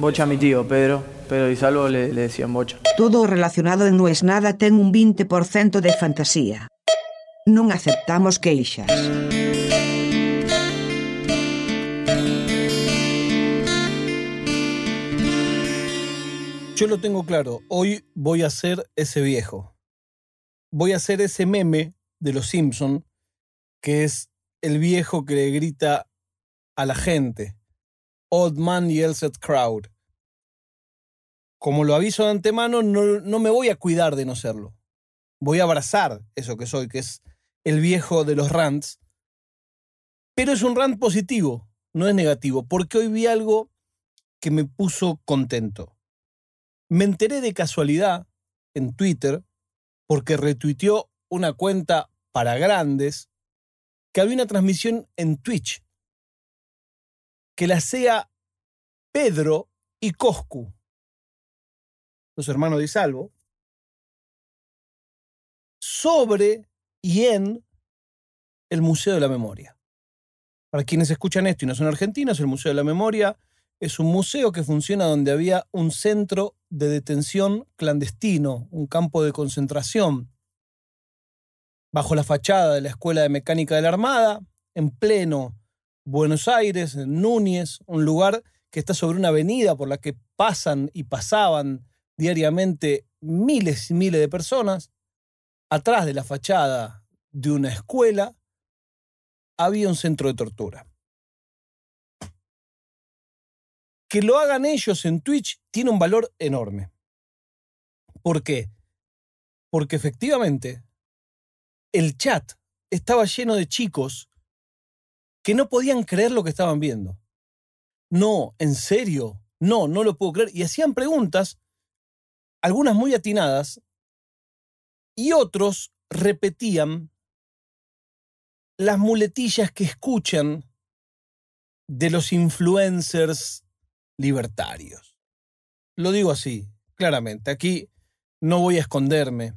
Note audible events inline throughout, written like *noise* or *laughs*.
Bocha a mi tío, Pedro. Pedro y Salvo le, le decían bocha. Todo relacionado en No es nada ten un 20% de fantasía. Non aceptamos queixas. Yo lo tengo claro, hoy voy a ser ese viejo. Voy a ser ese meme de los Simpson que es el viejo que le grita a la gente. Old man yells at crowd. Como lo aviso de antemano, no, no me voy a cuidar de no serlo. Voy a abrazar eso que soy, que es el viejo de los rants. Pero es un rant positivo, no es negativo, porque hoy vi algo que me puso contento. Me enteré de casualidad en Twitter porque retuiteó una cuenta para grandes que había una transmisión en Twitch que la sea Pedro y Coscu, los hermanos de Salvo, sobre y en el Museo de la Memoria. Para quienes escuchan esto y no son argentinos, el Museo de la Memoria es un museo que funciona donde había un centro de detención clandestino, un campo de concentración, bajo la fachada de la Escuela de Mecánica de la Armada, en pleno Buenos Aires, Núñez, un lugar que está sobre una avenida por la que pasan y pasaban diariamente miles y miles de personas. Atrás de la fachada de una escuela había un centro de tortura. que lo hagan ellos en Twitch tiene un valor enorme. ¿Por qué? Porque efectivamente el chat estaba lleno de chicos que no podían creer lo que estaban viendo. No, en serio, no, no lo puedo creer. Y hacían preguntas, algunas muy atinadas, y otros repetían las muletillas que escuchan de los influencers libertarios. Lo digo así, claramente. Aquí no voy a esconderme.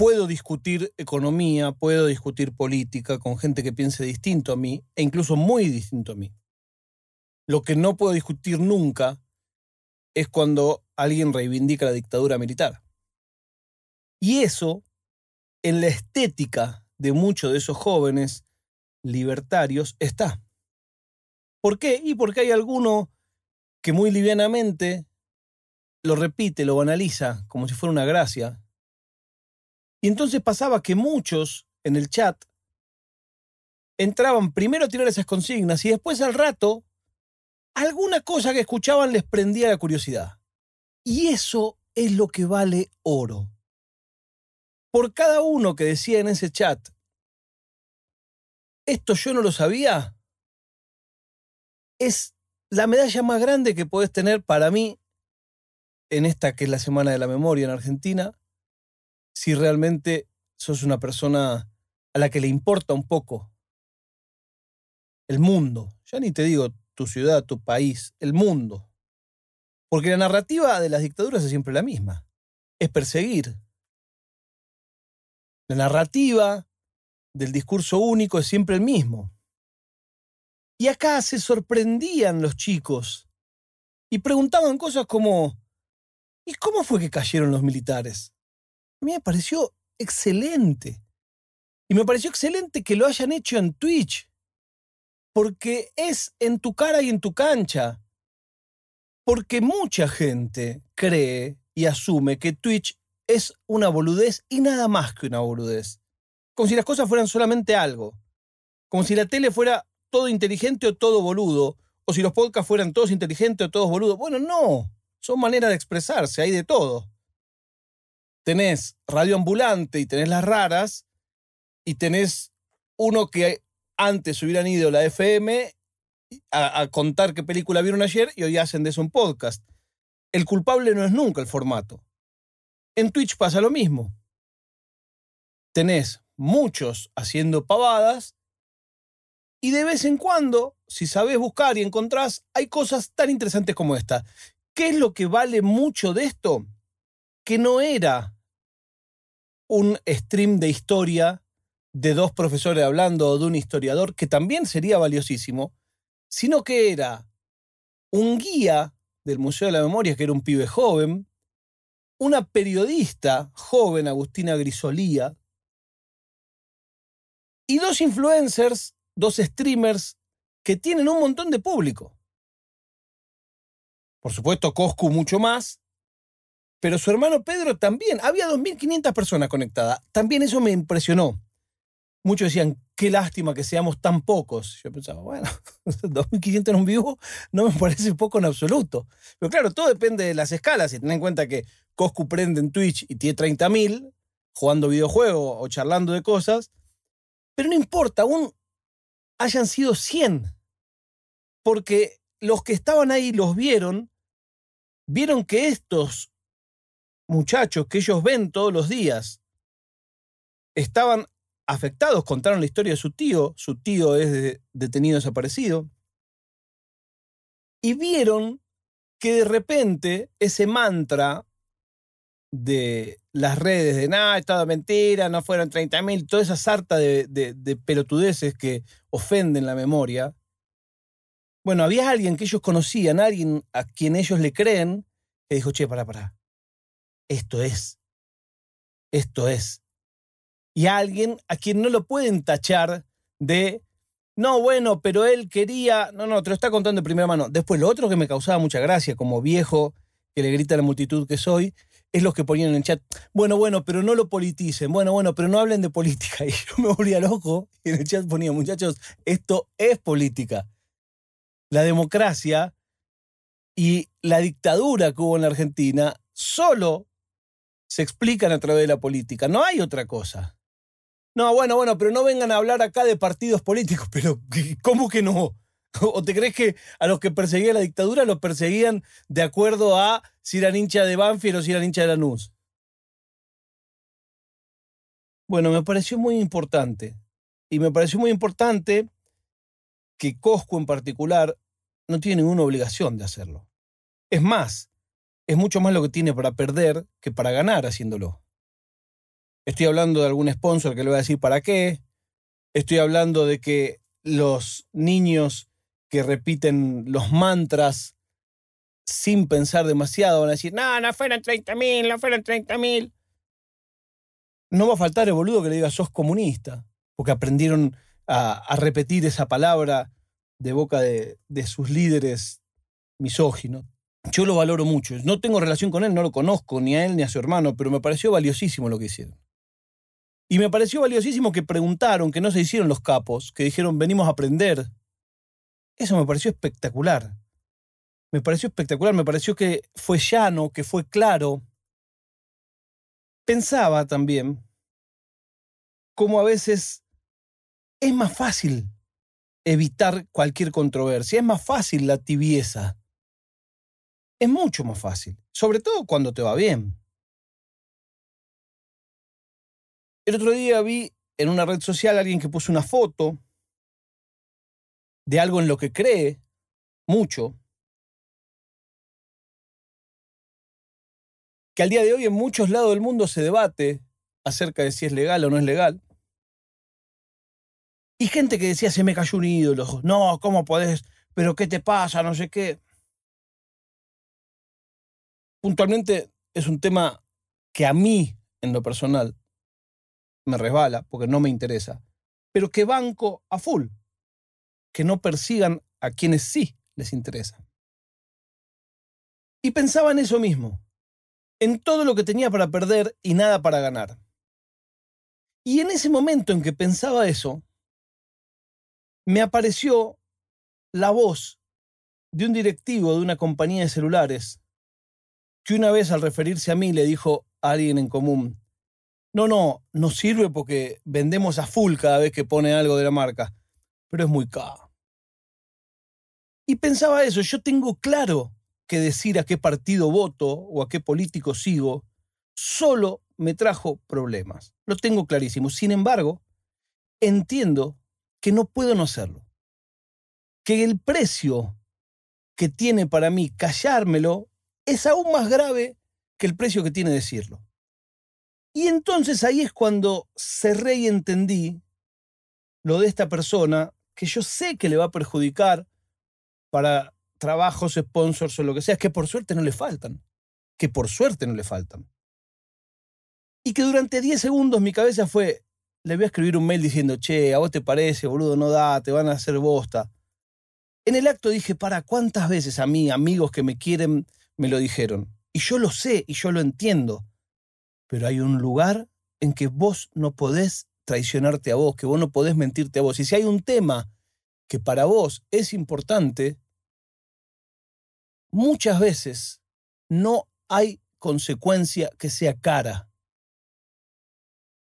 Puedo discutir economía, puedo discutir política con gente que piense distinto a mí, e incluso muy distinto a mí. Lo que no puedo discutir nunca es cuando alguien reivindica la dictadura militar. Y eso, en la estética de muchos de esos jóvenes libertarios, está. ¿Por qué? Y porque hay alguno que muy livianamente lo repite, lo banaliza, como si fuera una gracia. Y entonces pasaba que muchos en el chat entraban primero a tirar esas consignas y después al rato alguna cosa que escuchaban les prendía la curiosidad. Y eso es lo que vale oro. Por cada uno que decía en ese chat, esto yo no lo sabía, es la medalla más grande que puedes tener para mí en esta que es la Semana de la Memoria en Argentina, si realmente sos una persona a la que le importa un poco el mundo. Ya ni te digo tu ciudad, tu país, el mundo. Porque la narrativa de las dictaduras es siempre la misma. Es perseguir. La narrativa del discurso único es siempre el mismo. Y acá se sorprendían los chicos y preguntaban cosas como, ¿y cómo fue que cayeron los militares? A mí me pareció excelente. Y me pareció excelente que lo hayan hecho en Twitch, porque es en tu cara y en tu cancha. Porque mucha gente cree y asume que Twitch es una boludez y nada más que una boludez. Como si las cosas fueran solamente algo. Como si la tele fuera todo inteligente o todo boludo, o si los podcasts fueran todos inteligentes o todos boludos. Bueno, no, son maneras de expresarse, hay de todo. Tenés radio ambulante y tenés las raras, y tenés uno que antes hubieran ido a la FM a, a contar qué película vieron ayer y hoy hacen de eso un podcast. El culpable no es nunca el formato. En Twitch pasa lo mismo. Tenés muchos haciendo pavadas y de vez en cuando, si sabes buscar y encontrás, hay cosas tan interesantes como esta. ¿Qué es lo que vale mucho de esto? Que no era un stream de historia de dos profesores hablando o de un historiador, que también sería valiosísimo, sino que era un guía del Museo de la Memoria, que era un pibe joven, una periodista joven, Agustina Grisolía, y dos influencers, dos streamers que tienen un montón de público. Por supuesto, Coscu mucho más, pero su hermano Pedro también. Había 2.500 personas conectadas. También eso me impresionó. Muchos decían, qué lástima que seamos tan pocos. Yo pensaba, bueno, *laughs* 2.500 en un vivo no me parece poco en absoluto. Pero claro, todo depende de las escalas. Si ten en cuenta que Coscu prende en Twitch y tiene 30.000 jugando videojuegos o charlando de cosas. Pero no importa, aún hayan sido 100. Porque los que estaban ahí los vieron, vieron que estos muchachos que ellos ven todos los días estaban afectados, contaron la historia de su tío, su tío es detenido desaparecido, y vieron que de repente ese mantra de las redes de nada, estaba mentira, no fueron 30.000, toda esa sarta de, de, pelotudeces que ofenden la memoria. Bueno, había alguien que ellos conocían, alguien a quien ellos le creen, que dijo, che, pará, pará. Esto es. Esto es y alguien a quien no lo pueden tachar de, no, bueno, pero él quería, no, no, te lo está contando de primera mano. Después, lo otro que me causaba mucha gracia como viejo que le grita a la multitud que soy, es los que ponían en el chat, bueno, bueno, pero no lo politicen, bueno, bueno, pero no hablen de política. *laughs* Y yo me volvía loco y en el chat ponía, muchachos, esto es política. La democracia y la dictadura que hubo en la Argentina solo se explican a través de la política. No hay otra cosa. No, bueno, bueno, pero no vengan a hablar acá de partidos políticos, *laughs* pero ¿cómo que no? *laughs* ¿O te crees que a los que perseguía la dictadura los perseguían de acuerdo a si eran hincha de Banfield o si eran hincha de Lanús? Bueno, me pareció muy importante. Y me pareció muy importante que Cosco en particular no tiene ninguna obligación de hacerlo. Es más, es mucho más lo que tiene para perder que para ganar haciéndolo. Estoy hablando de algún sponsor que le voy a decir para qué. Estoy hablando de que los niños que repiten los mantras sin pensar demasiado van a decir, no, no fueron 30 mil, no fueron 30 mil. No va a faltar el boludo que le diga, sos comunista, porque aprendieron a, repetir esa palabra de boca de, de sus líderes misóginos. Yo lo valoro mucho. No tengo relación con él, no lo conozco, ni a él ni a su hermano, pero me pareció valiosísimo lo que hicieron. Y me pareció valiosísimo que preguntaron, que no se hicieron los capos, que dijeron venimos a aprender. Eso me pareció espectacular. Me pareció espectacular, me pareció que fue llano, que fue claro. Pensaba también cómo a veces es más fácil evitar cualquier controversia, es más fácil la tibieza. Es mucho más fácil, sobre todo cuando te va bien. El otro día vi en una red social a alguien que puso una foto de algo en lo que cree mucho, que al día de hoy en muchos lados del mundo se debate acerca de si es legal o no es legal. Y gente que decía, se me cayó un ídolo, no, ¿cómo podés? ¿Pero qué te pasa? No sé qué. Puntualmente es un tema que a mí, en lo personal, me resbala porque no me interesa, pero que banco a full, que no persigan a quienes sí les interesa. Y pensaba en eso mismo, en todo lo que tenía para perder y nada para ganar. Y en ese momento en que pensaba eso, me apareció la voz de un directivo de una compañía de celulares que una vez al referirse a mí le dijo a alguien en común, no, no, nos sirve porque vendemos a full cada vez que pone algo de la marca, pero es muy caro. Y pensaba eso, yo tengo claro que decir a qué partido voto o a qué político sigo solo me trajo problemas. Lo tengo clarísimo. Sin embargo, entiendo que no puedo no hacerlo. Que el precio que tiene para mí callármelo es aún más grave que el precio que tiene decirlo. Y entonces ahí es cuando cerré y entendí lo de esta persona que yo sé que le va a perjudicar para trabajos, sponsors o lo que sea, que por suerte no le faltan. Que por suerte no le faltan. Y que durante 10 segundos mi cabeza fue, le voy a escribir un mail diciendo, che, a vos te parece, boludo, no da, te van a hacer bosta. En el acto dije, para, ¿cuántas veces a mí, amigos que me quieren, me lo dijeron? Y yo lo sé y yo lo entiendo. Pero hay un lugar en que vos no podés traicionarte a vos, que vos no podés mentirte a vos. Y si hay un tema que para vos es importante, muchas veces no hay consecuencia que sea cara.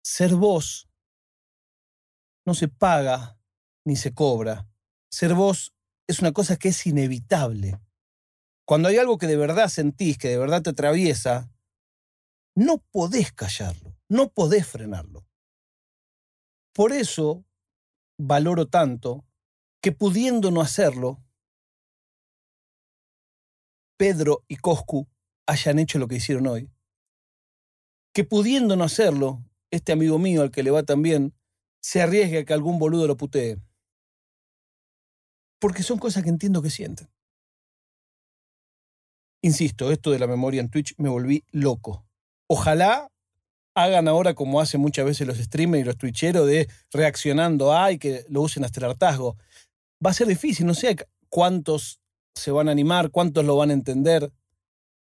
Ser vos no se paga ni se cobra. Ser vos es una cosa que es inevitable. Cuando hay algo que de verdad sentís, que de verdad te atraviesa, no podés callarlo, no podés frenarlo. Por eso valoro tanto que pudiendo no hacerlo, Pedro y Coscu hayan hecho lo que hicieron hoy. Que pudiendo no hacerlo, este amigo mío al que le va tan bien, se arriesgue a que algún boludo lo putee. Porque son cosas que entiendo que sienten. Insisto, esto de la memoria en Twitch me volví loco. Ojalá hagan ahora como hacen muchas veces los streamers y los twitcheros de reaccionando a y que lo usen hasta el hartazgo. Va a ser difícil, no sé cuántos se van a animar, cuántos lo van a entender,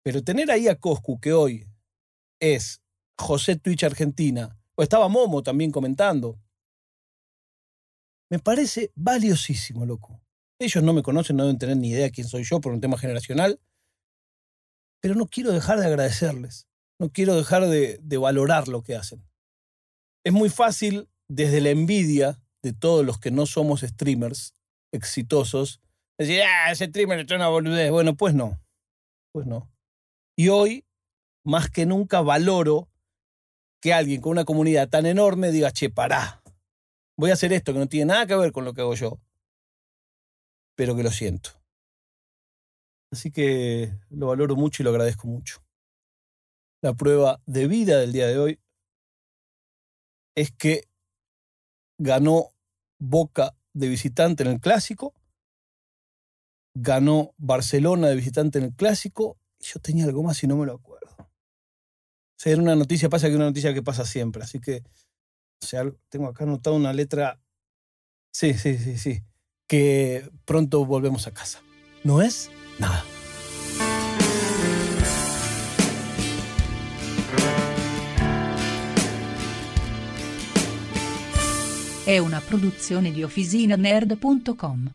pero tener ahí a Coscu, que hoy es José Twitch Argentina, o estaba Momo también comentando, me parece valiosísimo, loco. Ellos no me conocen, no deben tener ni idea quién soy yo por un tema generacional, pero no quiero dejar de agradecerles, no quiero dejar de, valorar lo que hacen. Es muy fácil, desde la envidia de todos los que no somos streamers exitosos, decir, ah, ese streamer es una boludez. Bueno, pues no, pues no. Y hoy, más que nunca, valoro que alguien con una comunidad tan enorme diga, che, pará, voy a hacer esto que no tiene nada que ver con lo que hago yo, pero que lo siento. Así que lo valoro mucho y lo agradezco mucho. La prueba de vida del día de hoy es que ganó Boca de visitante en el clásico, ganó Barcelona de visitante en el clásico, y yo tenía algo más y no me lo acuerdo. O sea, era una noticia, pasa que es una noticia que pasa siempre, así que, tengo acá anotado una letra, sí, sí, sí, sí, que pronto volvemos a casa. ¿No es? Nada. È una produzione di OfficinaNerd.com.